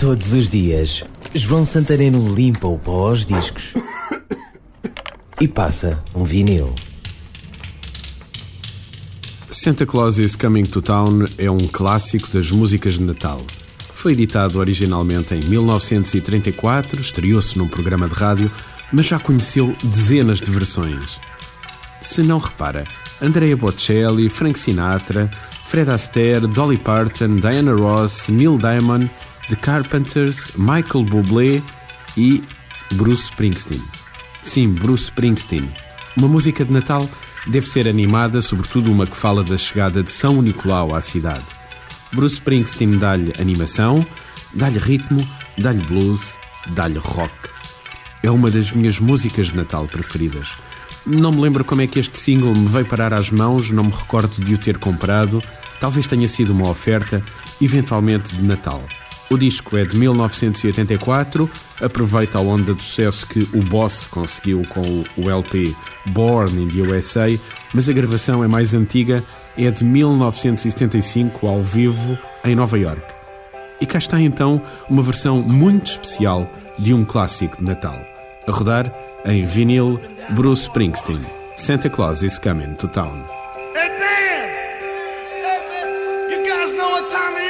Todos os dias, João Santareno limpa o pó aos discos e passa um vinil. Santa Claus is Coming to Town é um clássico das músicas de Natal. Foi editado originalmente em 1934, estreou-se num programa de rádio, mas já conheceu dezenas de versões. Se não repara, Andrea Bocelli, Frank Sinatra, Fred Astaire, Dolly Parton, Diana Ross, Neil Diamond, The Carpenters, Michael Bublé e Bruce Springsteen. Sim, Bruce Springsteen. Uma música de Natal deve ser animada, sobretudo uma que fala da chegada de São Nicolau à cidade. Bruce Springsteen dá-lhe animação, dá-lhe ritmo, dá-lhe blues, dá-lhe rock. É uma das minhas músicas de Natal preferidas. Não me lembro como é que este single me veio parar às mãos, não me recordo de o ter comprado. Talvez tenha sido uma oferta, eventualmente de Natal. O disco é de 1984, aproveita a onda de sucesso que o Boss conseguiu com o LP Born in the USA, mas a gravação é mais antiga, é de 1975, ao vivo, em Nova York. E cá está então uma versão muito especial de um clássico de Natal. A rodar em vinil Bruce Springsteen. Santa Claus is coming to town. Hey man! Hey man! You guys know what time of year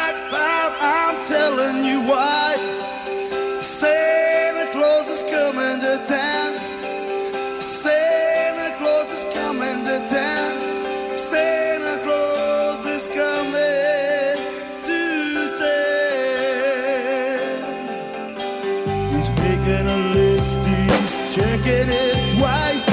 Santa Claus is coming to town. Santa Claus is coming to town. He's making a list, he's checking it twice.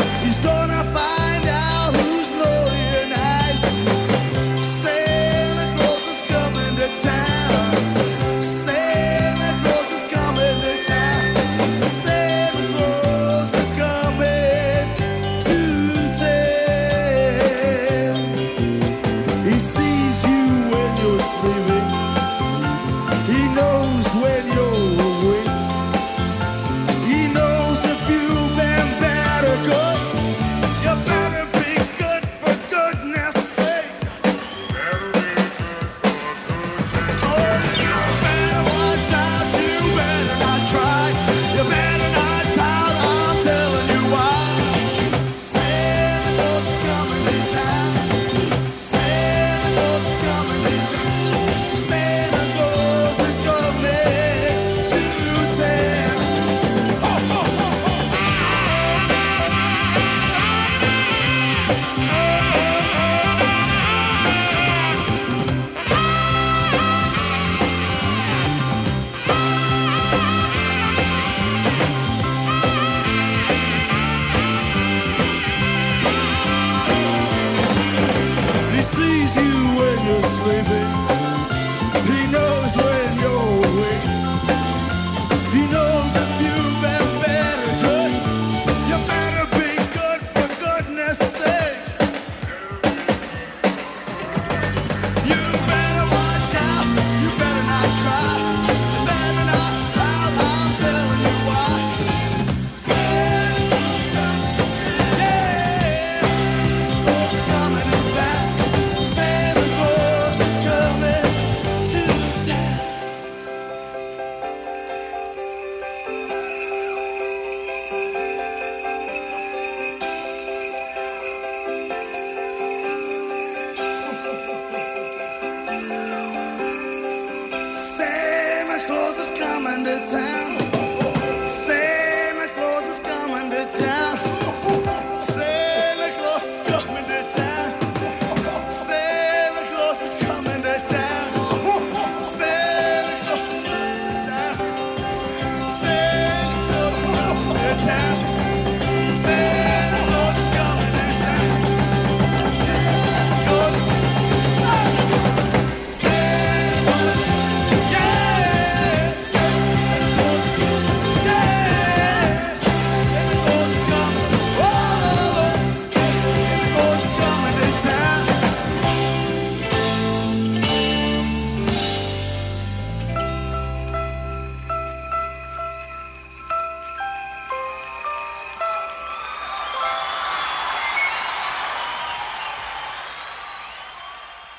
the time.